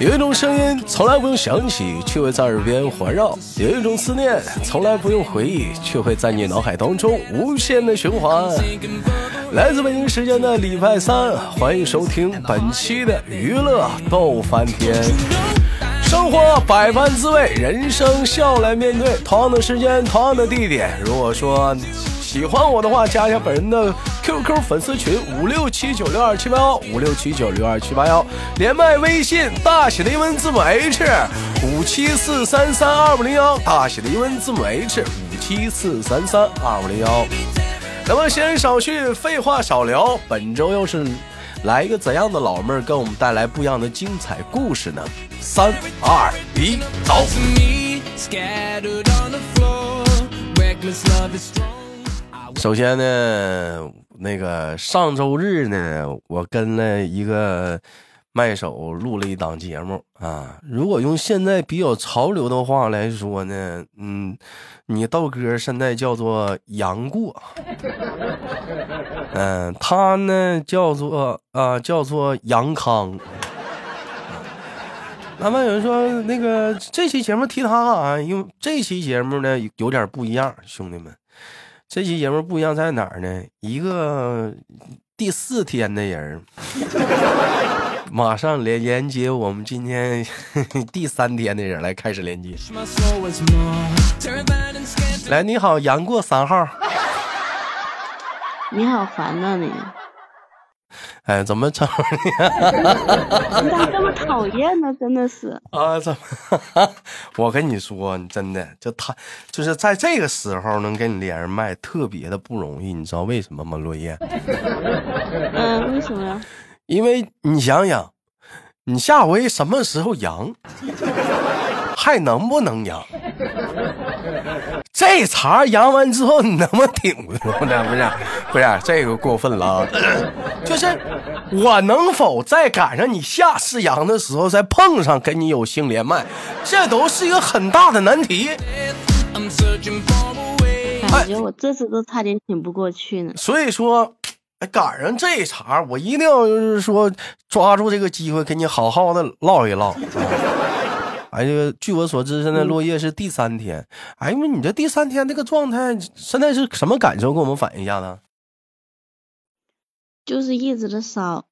有一种声音从来不用想起，却会在耳边环绕；有一种思念从来不用回忆，却会在你脑海当中无限的循环。来自北京时间的礼拜三，欢迎收听本期的娱乐逗翻天。生活百般滋味，人生笑来面对。同样的时间，同样的地点。如果说喜欢我的话，加一下本人的。QQ 粉丝群五六七九六二七八幺五六七九六二七八幺，连麦微信大写的英文字母 H 五七四三三二五零幺，大写的英文字母 H 五七四三三二五零幺。那么闲言少叙，废话少聊，本周又是来一个怎样的老妹儿，给我们带来不一样的精彩故事呢？三二一，走！首先呢。那个上周日呢，我跟了一个麦手录了一档节目啊。如果用现在比较潮流的话来说呢，嗯，你豆哥现在叫做杨过，嗯，他呢叫做啊叫做杨康。那么有人说，那个这期节目提他啊，因为这期节目呢有点不一样，兄弟们。这期节目不一样在哪儿呢？一个第四天的人，马上连连接我们今天第三天的人来开始连接。来，你好，杨过三号。你好，烦呐你。哎，怎么整你咋这么讨厌呢？真的是 啊，怎么？我跟你说，你真的就他，就是在这个时候能跟你连麦，特别的不容易。你知道为什么吗？落叶。嗯，为什么呀？因为你想想，你下回什么时候阳，还能不能阳？这茬阳完之后，你能不能顶住 呢？不是，不是，这个过分了啊！就是我能否再赶上你下次阳的时候再碰上，跟你有性连麦，这都是一个很大的难题。感觉我这次都差点挺不过去呢。所以说，赶上这茬，我一定要就是说抓住这个机会，跟你好好的唠一唠。哎，这个据我所知，现在落叶是第三天。哎，那你这第三天这个状态，现在是什么感受？跟我们反映一下子。就是一直的烧，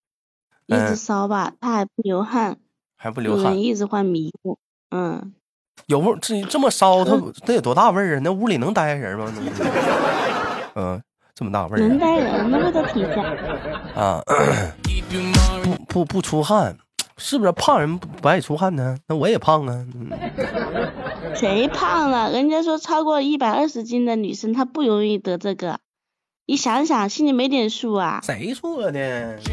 一直烧吧，他还不流汗，还不流汗，一直换迷糊。嗯，有味这这么烧，他他有多大味儿啊？那屋里能待人吗？嗯，这么大味儿，能待人，那味道挺香。啊，不不不出汗。是不是胖人不爱出汗呢？那我也胖啊。谁胖了？人家说超过一百二十斤的女生她不容易得这个。你想想，心里没点数啊？谁说的？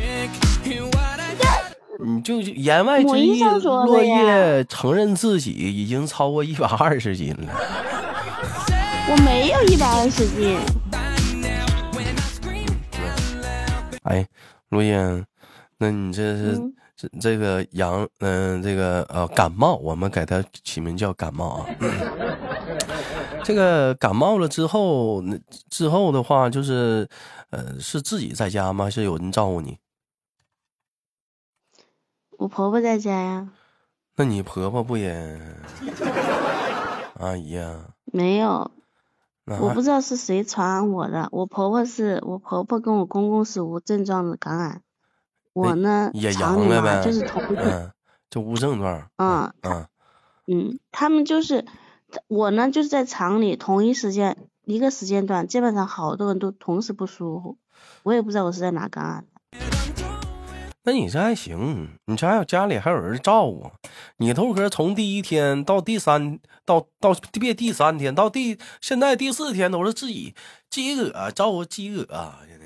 你就言外之意，落叶承认自己已经超过一百二十斤了。我没有一百二十斤。哎，落叶，那你这是？这这个阳，嗯，这个呃感冒，我们给它起名叫感冒啊。这个感冒了之后，那之后的话就是，呃，是自己在家吗？是有人照顾你？我婆婆在家呀。那你婆婆不也？阿姨呀？没有，我不知道是谁传染我的。我婆婆是我婆婆跟我公公是无症状的感染。我呢，也阳了呗，就是头嗯，就无症状。嗯嗯嗯，他们就是我呢，就是在厂里同一时间一个时间段，基本上好多人都同时不舒服，我也不知道我是在哪感染的。那你这还行，你这还有家里还有人照顾。你头哥从第一天到第三到到别第三天到第现在第四天都是自己自己个照顾自己个。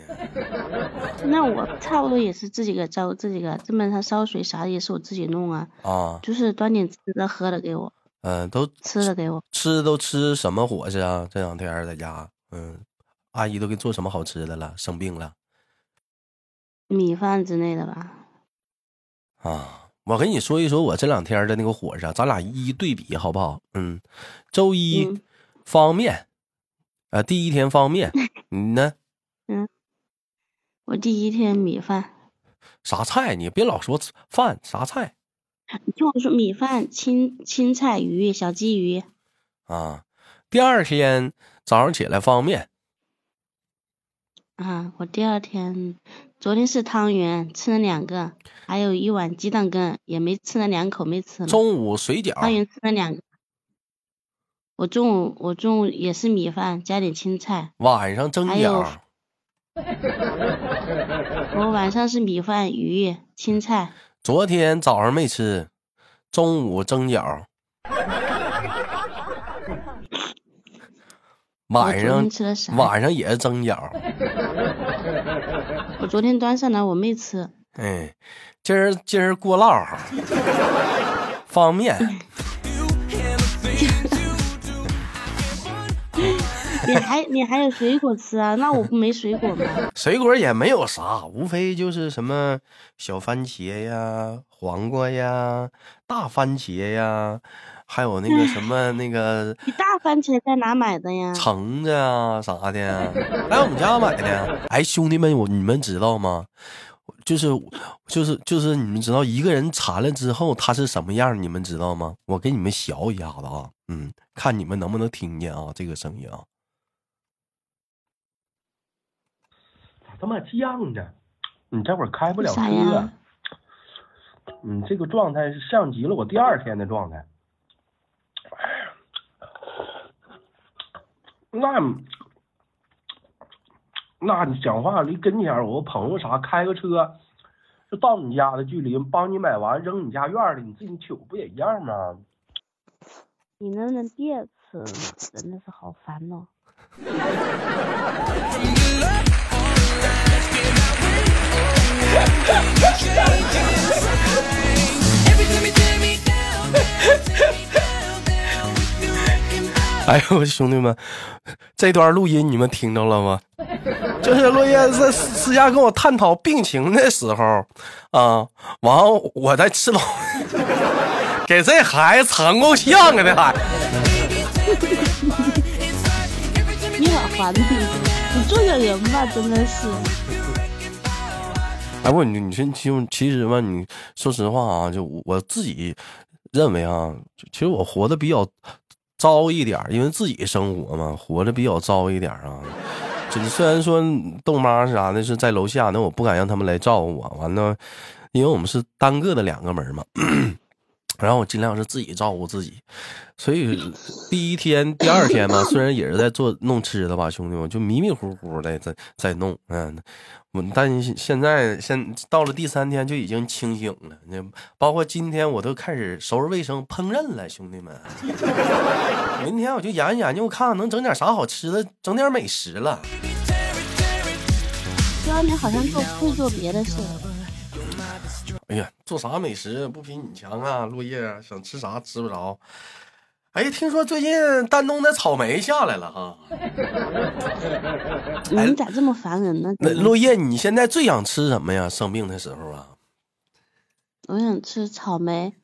那我差不多也是自己个照自己个，基本上烧水啥的也是我自己弄啊。啊，就是端点吃的喝的给我。嗯，都吃的给我。吃都吃什么伙食啊？这两天在家，嗯，阿姨都给做什么好吃的了？生病了？米饭之类的吧。啊，我跟你说一说我这两天的那个伙食，咱俩一一对比好不好？嗯，周一方便啊，第一天方便，你呢？嗯。我第一天米饭，啥菜？你别老说饭，啥菜？你听我说，米饭、青青菜、鱼、小鲫鱼。啊，第二天早上起来方便。啊，我第二天，昨天是汤圆，吃了两个，还有一碗鸡蛋羹，也没吃了两口，没吃了。中午水饺。汤圆吃了两个。我中午我中午也是米饭加点青菜。晚上蒸饺。我晚上是米饭鱼青菜。昨天早上没吃，中午蒸饺。晚上吃了啥？晚上也是蒸饺。我昨天端上来我没吃。哎，今儿今儿过烙哈，方便。你还你还有水果吃啊？那我不没水果吗？水果也没有啥，无非就是什么小番茄呀、黄瓜呀、大番茄呀。还有那个什么 那个，你大番茄在哪买的呀？橙子啊啥的，来我们家买的。哎，兄弟们，我你们知道吗？就是就是就是你们知道一个人馋了之后他是什么样？你们知道吗？我给你们学一下子啊，嗯，看你们能不能听见啊这个声音啊。咋这么犟呢？你这会儿开不了车。你这个状态是像极了我第二天的状态。那，那你讲话离跟前，我朋友啥开个车，就到你家的距离，帮你买完扔你家院里，你自己取不也一样吗？你能不能别吃了？真的是好烦哦。哎呦，兄弟们，这段录音你们听着了吗？就是落叶在私下跟我探讨病情的时候，啊，完后我在吃东西，给这孩子藏够呛啊！这孩子，你好烦你，你做个人吧，真的是。哎，不，你你说，其实其实吧，你说实话啊，就我自己认为啊，其实我活的比较。糟一点，因为自己生活嘛，活的比较糟一点啊。就虽然说豆妈啥的是在楼下，那我不敢让他们来照顾我。完了，因为我们是单个的两个门嘛，然后我尽量是自己照顾自己。所以第一天、第二天嘛，虽然也是在做弄吃的吧，兄弟们就迷迷糊糊的在在弄，嗯。我但现在现到了第三天就已经清醒了，那包括今天我都开始收拾卫生烹饪了，兄弟们。明天我就研究研究，看看能整点啥好吃的，整点美食了。第二天好像做会做别的事。哎呀，做啥美食不比你强啊，落叶，想吃啥吃不着。哎，听说最近丹东的草莓下来了哈。你咋这么烦人呢？那落叶，你现在最想吃什么呀？生病的时候啊？我想吃草莓，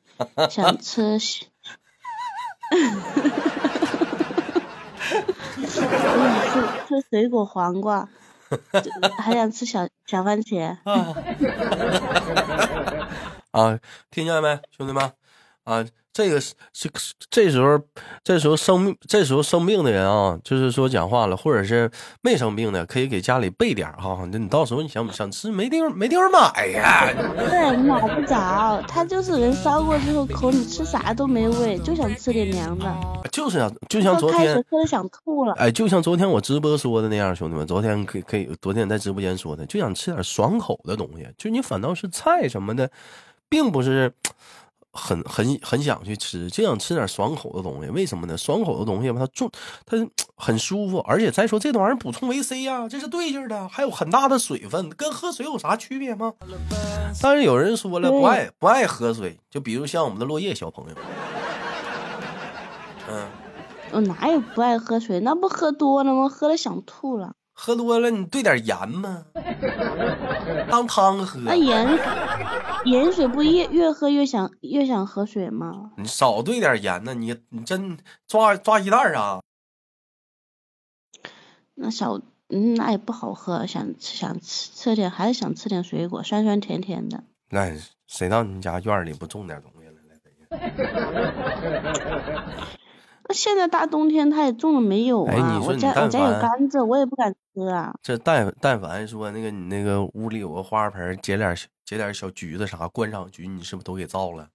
想 吃，我想吃吃水果黄瓜，还想吃小小番茄。啊，听见没，兄弟们？啊。这个是是这时候，这时候生病，这时候生病的人啊，就是说讲话了，或者是没生病的，可以给家里备点哈。那你到时候你想想吃，没地方没地方买呀。对，买不着，他就是人烧过之后口里吃啥都没味，就想吃点凉的。就是啊，就像昨天喝的想吐了。哎，就像昨天我直播说的那样，兄弟们，昨天可以可以，昨天在直播间说的，就想吃点爽口的东西。就你反倒是菜什么的，并不是。很很很想去吃，就想吃点爽口的东西。为什么呢？爽口的东西吧，它重，它 很舒服，而且再说这玩意儿补充维 C 呀，这是对劲的，还有很大的水分，跟喝水有啥区别吗？但是有人说了，不爱不爱喝水，就比如像我们的落叶小朋友，嗯，我哪有不爱喝水？那不喝多了吗？喝了想吐了。喝多了，你兑点盐吗？当汤喝。那盐盐水不越越喝越想越想喝水吗？你少兑点盐呢，你你真抓抓鸡蛋啊？那少嗯，那也不好喝，想吃想吃吃点，还是想吃点水果，酸酸甜甜的。那谁到你家院里不种点东西了？那现在大冬天他也种了没有啊？哎你说我家我家有甘蔗，我也不敢吃啊。这但但凡说那个你那个屋里有个花盆，结点小结点小橘子啥观赏橘，你是不是都给造了？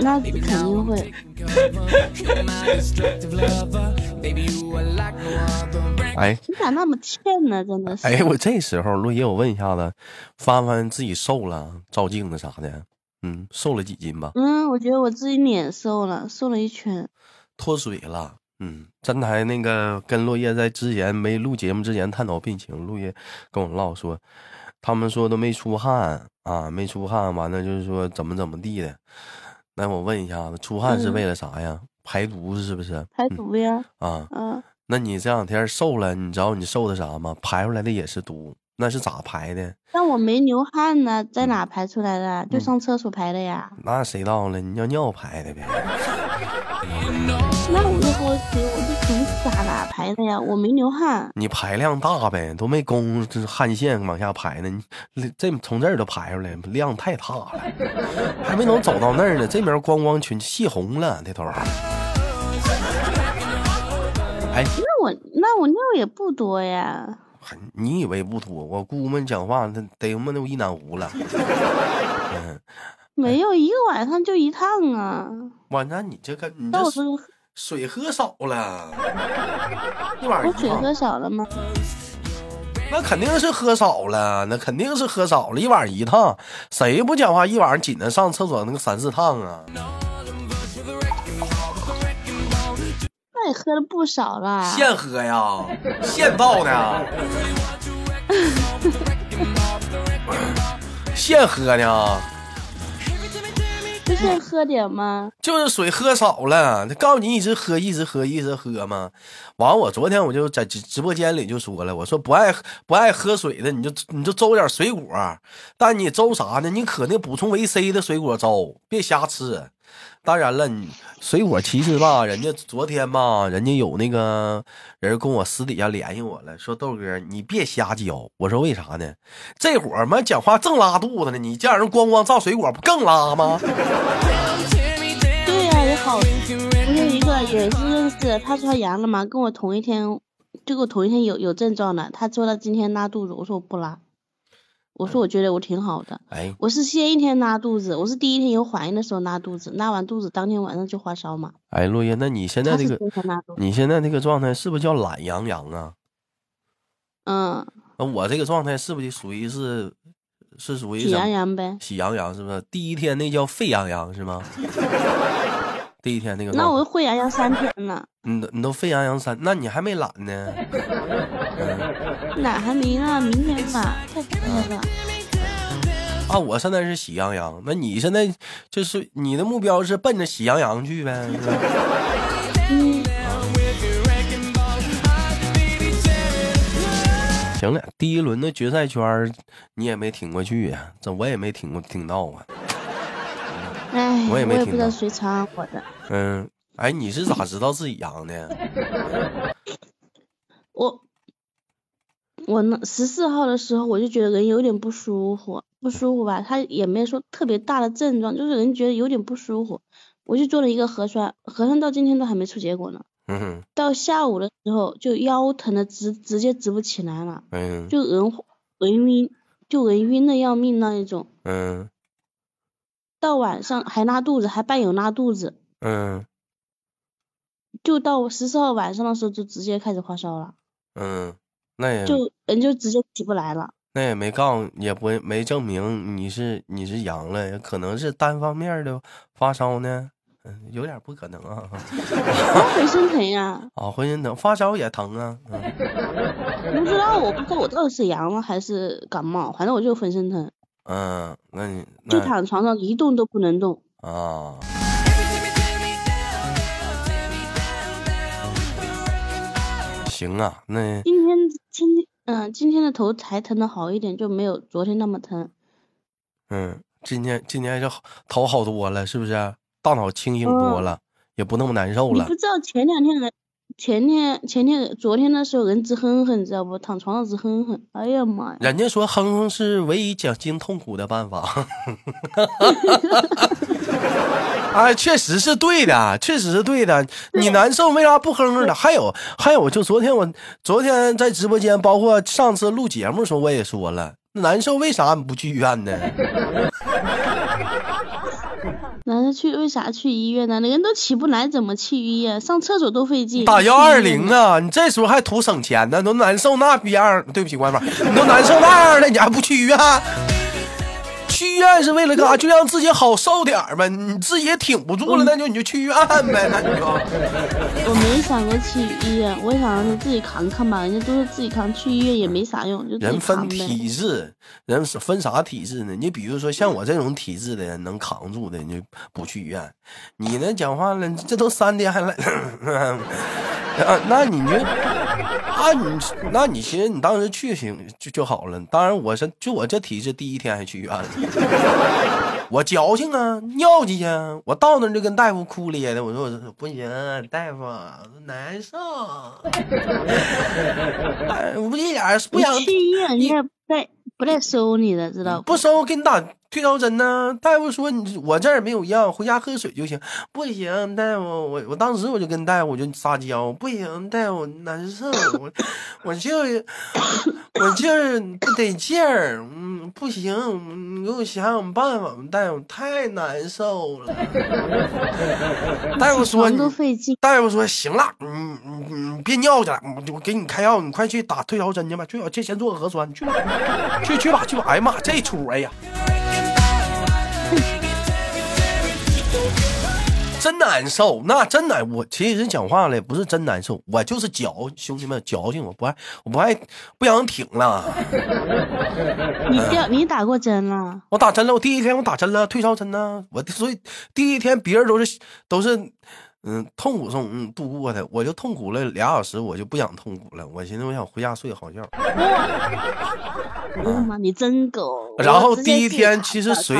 那肯定会。哎你咋那么欠呢？真的是。哎，我这时候落叶，我问一下子，翻翻自己瘦了，照镜子啥的，嗯，瘦了几斤吧？嗯，我觉得我自己脸瘦了，瘦了一圈。脱水了。嗯，站台那个跟落叶在之前没录节目之前探讨病情，落叶跟我唠说，他们说都没出汗啊，没出汗，完了就是说怎么怎么地的。那我问一下子，出汗是嗯为了啥呀？排毒是不是？排毒呀，啊，嗯，那你这两天瘦了，你知道你瘦的啥吗？排出来的也是毒，那是咋排的？但我没流汗呢，在嗯哪排出来的？就上厕所排的呀。那谁到了？你尿尿排的呗？那我就好奇，我就从咋哪排的呀？我没流汗。你排量大呗，都没供这汗腺往下排呢，你这从这儿都排出来，量太大了，还没能走到那儿呢，这边光光全泄红了，这头。哎，那我那我尿也不多呀。你以为不多？我姑们讲话，他得他妈都一南湖了。嗯，没有一个晚上就一趟啊。哇，那你这个你这那我说水喝少了，一晚上我水喝少了吗？那肯定是喝少了，那肯定是喝少了，一晚上一趟，谁不讲话一晚上紧着上厕所那个三四趟啊？也喝了不少了。现喝呀，现倒的，现喝呢，就是喝点吗？就是水喝少了。他告诉你一直喝，一直喝，一直喝嘛。完，我昨天我就在直直播间里就说了，我说不爱不爱喝水的，你就你就粥点水果，但你粥啥呢？你可那补充维 C 的水果粥，别瞎吃。当然了，你水果其实吧，人家昨天吧，人家有那个人跟我私底下联系我了，说豆哥你别瞎教。我说为啥呢？这会儿嘛讲话正拉肚子呢，你叫人光光造水果不更拉吗？对呀、也好。我有一个也是认识，他说他阳了嘛，跟我同一天，就跟我同一天有有症状的。他说他今天拉肚子，我说我不拉，我说我觉得我挺好的。哎，我是先一天拉肚子，我是第一天有反应的时候拉肚子，拉完肚子当天晚上就发烧嘛。哎，落叶，那你现在这个你现在这个状态是不是叫懒洋洋啊？嗯，那我这个状态是不是属于是是属于喜羊羊呗。喜羊羊是不是？第一天那叫沸羊羊是吗？第一天那个那，我会羊羊三天了，你都你都沸羊羊三，那你还没懒呢？哪还没呢？明天吧，太快了。啊，我现在是喜羊羊，那你现在就是你的目标是奔着喜羊羊去呗？嗯，行了，第一轮的决赛圈你也没挺过去呀、这我也没挺过挺到啊。哎，我也没听到不知道谁传我的。嗯，哎，你是咋知道自己阳的？我我那十四号的时候我就觉得人有点不舒服，不舒服吧，他也没说特别大的症状，就是人觉得有点不舒服，我就做了一个核酸，核酸到今天都还没出结果呢。嗯哼到下午的时候就腰疼的直直接直不起来了，嗯就人人晕，就人晕的要命那一种。嗯到晚上还拉肚子，还伴有拉肚子，嗯。就到十四号晚上的时候就直接开始发烧了，嗯，那也就人就直接起不来了。那也没告诉，也不没证明你是你是阳了，可能是单方面的发烧呢，嗯，有点不可能啊。我浑身疼呀，啊，浑身疼，发烧也疼啊，嗯。不知道我不知道我到底是阳了还是感冒，反正我就浑身疼，嗯，那你就躺床上一动都不能动。啊，行啊，那今天今天嗯、今天的头才疼的好一点，就没有昨天那么疼。嗯，今天今天就好头好多了，是不是？大脑清醒多嗯了，也不那么难受了你不。知道前两天人前天前天昨天的时候人直哼哼，知道不？躺床上直哼哼，哎呀妈呀！人家说哼哼是唯一减轻痛苦的办法。哎，确实是对的，确实是对的。你难受为啥不哼哼的？还有还有，就昨天我昨天在直播间，包括上次录节目时候，我也说了，难受为啥不去医院呢？去为啥去医院呢？人都起不来，怎么去医院？上厕所都费劲。打幺二零啊！你这时候还图省钱呢？都难受那逼样，对不起官方，你都难受那样了，你还不去医院？去医院是为了干啥？就让自己好受点呗。你自己也挺不住了，那就你就去医院呗。那你就。我没想过去医院，我想着自己扛扛吧。人家都是自己扛，去医院也没啥用，就人分体质，人是分啥体质呢？你比如说像我这种体质的人，能扛住的，你就不去医院。你呢？讲话了，这都三天还来，啊？那你就。啊，你那你其实你当时去行就就好了。当然我是就我这体质，第一天还去医院了。我矫情啊，尿急啊！我到那就跟大夫哭咧的，我说我不行，大夫难受。我一点不想去医院，人家不带不带收你的，知道不？不收，给你打。退烧针呢？大夫说你我这儿没有药，回家喝水就行。不行，大夫，我我当时我就跟大夫我就撒娇，不行，大夫难受，我我就是我就是不得劲儿，嗯，不行，你给我想想办法，大夫太难受了。大夫说你大夫说行了，你你你别尿去了，我我给你开药，你快去打退烧针去吧，最好先先做个核酸，去吧，去去吧去吧。哎呀妈，这出哎呀！真难受，那真难。我其实讲话了，不是真难受，我就是矫兄弟们矫情，我不爱，我不爱，不想挺了。你掉，你打过针了？我打针了，我第一天我打针了，退烧针呢。我所以第一天别人都是都是。嗯，痛苦中嗯度过的，我就痛苦了俩小时，我就不想痛苦了。我寻思我想回家睡个好觉。哎呀妈，你真狗！然后第一天其实水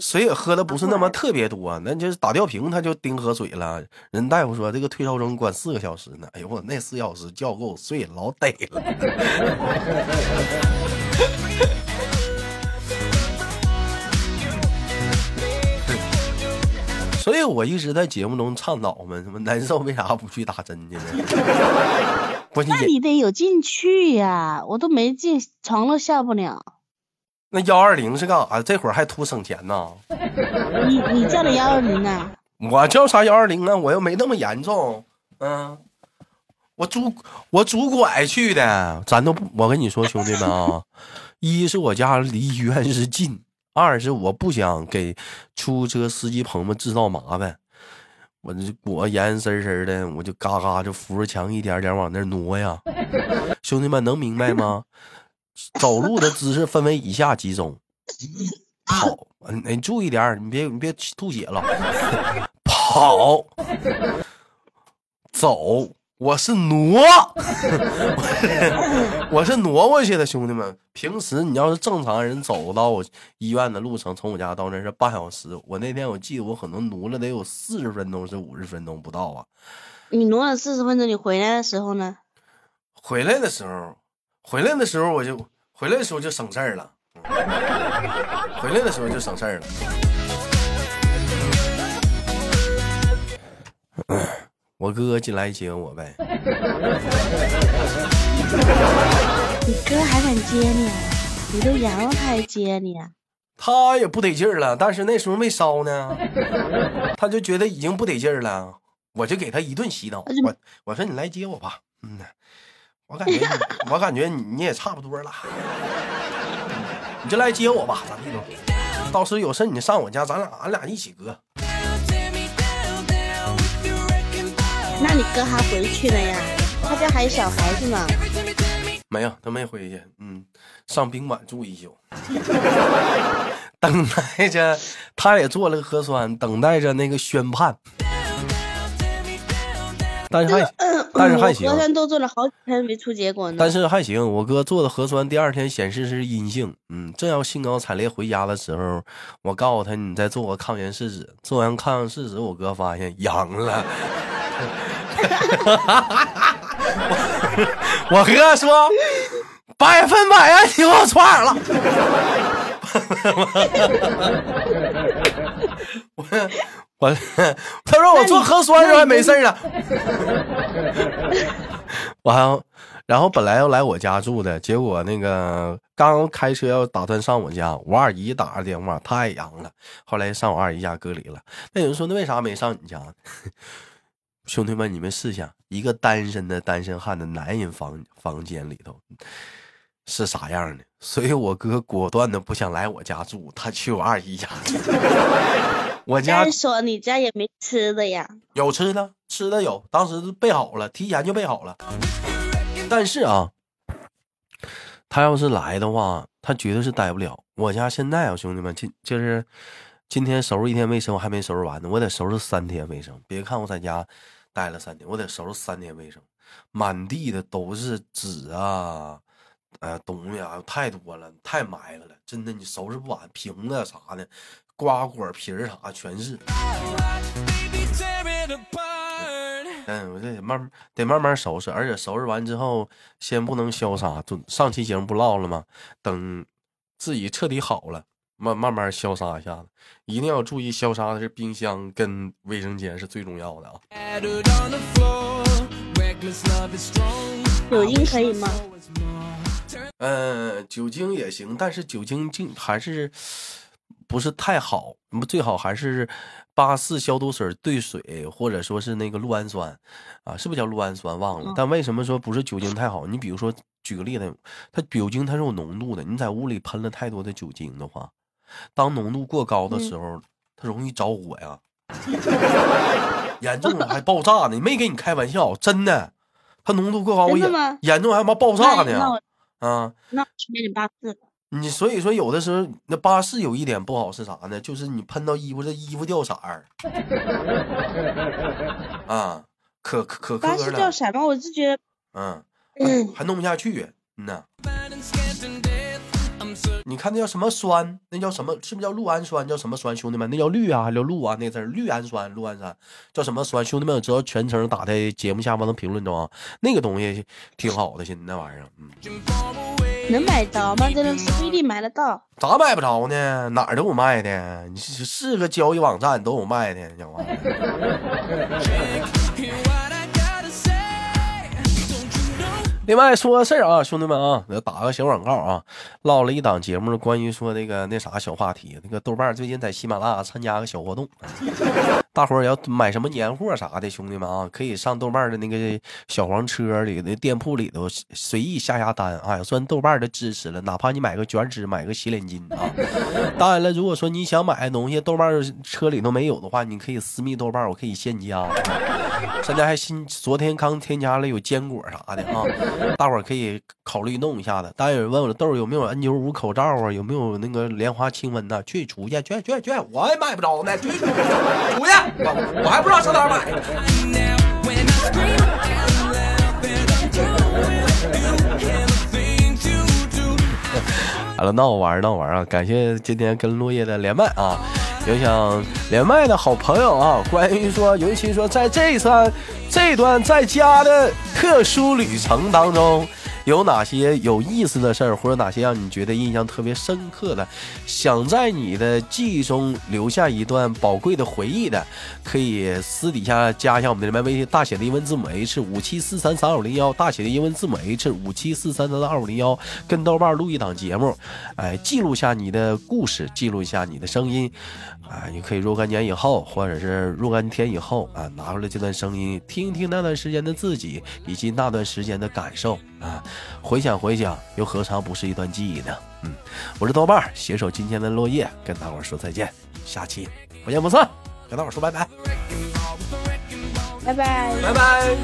水也喝的不是那么特别多，那就是打吊瓶他就盯喝水了。人大夫说这个退烧针管四个小时呢。哎呦我那四小时觉够睡，老得了。所以我一直在节目中倡导嘛，什么难受为啥不去打针去呢？那你得有进去呀，我都没进，床都下不了。那幺二零是干啥？这会儿还图省钱呢？你你叫的幺二零呢？我叫啥幺二零啊？我又没那么严重。嗯，我拄我拄拐去的，咱都不。我跟你说，兄弟们啊，一是我家离医院是近。二是我不想给出租车司机朋友们制造麻烦，我这裹严严实实的，我就嘎嘎就扶着墙一点点往那挪呀。兄弟们能明白吗？走路的姿势分为以下几种：跑，你注意点，你别你别吐血了。跑，走。我是挪，我是挪过去的，兄弟们。平时你要是正常人走到我医院的路程，从我家到那是半小时。我那天我记得我可能挪了得有四十分钟，是五十分钟不到啊。你挪了四十分钟，你回来的时候呢？回来的时候，回来的时候我就回来的时候就省事儿了。回来的时候就省事儿了。我哥进来接我呗。你哥还敢接你？你都阳了他还接你？他也不得劲儿了，但是那时候没烧呢，他就觉得已经不得劲儿了，我就给他一顿洗脑。我我说你来接我吧，嗯呐，我感觉 我感觉你你也差不多了，你就来接我吧，咱地都，到时候有事你上我家，咱俩俺俩一起搁。那你哥还回去了呀？他家还有小孩子呢。没有，他没回去。嗯，上宾馆住一宿，等待着。他也做了个核酸，等待着那个宣判。但是还，但是还行。核酸都做了好几天没出结果呢。但是还行，我哥做的核酸第二天显示是阴性。嗯，正要兴高采烈回家的时候，我告诉他，你再做个抗原试纸。做完抗原试纸，我哥发现阳了。我哥说百分百啊，你给我串儿了。我我他说我做核酸时候还没事儿呢。完，然后本来要来我家住的，结果那个刚开车要打算上我家，我二姨打个电话，太阳了，后来上我二姨家隔离了。那有人说，那为啥没上你家？兄弟们，你们试想，一个单身的单身汉的男人房房间里头是啥样的？所以我哥果断的不想来我家住，他去我二姨家住。我家说你家也没吃的呀？有吃的，吃的有，当时备好了，提前就备好了。但是啊，他要是来的话，他绝对是待不了。我家现在啊，兄弟们，今就是今天收拾一天卫生，我还没收拾完呢，我得收拾三天卫生。别看我在家待了三天，我得收拾三天卫生，满地的都是纸啊，呃，东西啊，太多了，太埋汰了，真的，你收拾不完，瓶子啥的。瓜果皮儿啥全是，嗯，我这得慢慢得慢慢收拾，而且收拾完之后，先不能潇洒。就上期节目不唠了吗？等自己彻底好了，慢慢慢消杀一下子，一定要注意消杀的是冰箱跟卫生间是最重要的啊。酒精 可以吗？嗯，酒精也行，但是酒精净还是。不是太好，那么最好还是八四消毒水兑水，或者说是那个氯氨酸，啊，是不是叫氯氨酸？忘了。但为什么说不是酒精太好？你比如说，举个例子，它酒精它是有浓度的，你在屋里喷了太多的酒精的话，当浓度过高的时候，它容易着火呀，严重了还爆炸呢。没给你开玩笑，真的，它浓度过高，严严重还妈爆炸呢。啊，那去买点八四。你所以说有的时候那八四有一点不好是啥呢？就是你喷到衣服，这衣服掉色儿啊，可可可巴士掉色吗？我是觉得，嗯，还弄不下去，嗯呐。你看那叫什么酸？那叫什么？是不是叫氯氨酸？叫什么酸？兄弟们，那叫氯啊，还叫氯啊？那字儿氯氨酸，氯氨酸？叫什么酸？兄弟们，知道全程打在节目下方的评论中啊。那个东西挺好的，现在那玩意儿，嗯。能买着吗？这个不一定买得到。咋买不着呢？哪儿都有卖的，你是个交易网站都有卖的，讲话。另外说个事儿啊，兄弟们啊，打个小广告啊，唠了一档节目，关于说那个那啥小话题，那个豆瓣最近在喜马拉雅参加个小活动，大伙儿要买什么年货啥的，兄弟们啊，可以上豆瓣的那个小黄车里的店铺里头随意下下单啊，算豆瓣的支持了，哪怕你买个卷纸，买个洗脸巾啊。当然了，如果说你想买的东西豆瓣车里头没有的话，你可以私密豆瓣，我可以现加。现在还新，昨天刚添加了有坚果啥的啊。大伙儿可以考虑弄一下子。大家有人问我的豆有没有 N 九五口罩啊？有没有那个莲花清瘟呐？去出去，去去去！我也买不着呢，去出去！我还不知道上哪儿买。好了，闹玩闹玩啊！感谢今天跟落叶的连麦啊！有想连麦的好朋友啊，关于说，尤其说在这三这段在家的特殊旅程当中。有哪些有意思的事儿，或者哪些让你觉得印象特别深刻的，想在你的记忆中留下一段宝贵的回忆的，可以私底下加一下我们的连麦微信，大写的英文字母 H 五七四三三二五零幺，大写的英文字母 H 五七四三三三二五零幺，跟豆瓣录一档节目，哎，记录下你的故事，记录一下你的声音，啊，你可以若干年以后，或者是若干天以后啊，拿出来这段声音，听一听那段时间的自己，以及那段时间的感受啊。回想回想，又何尝不是一段记忆呢？嗯，我是豆瓣携手今天的落叶，跟大伙说再见，下期不见不散，跟大伙说拜拜，拜拜，拜拜。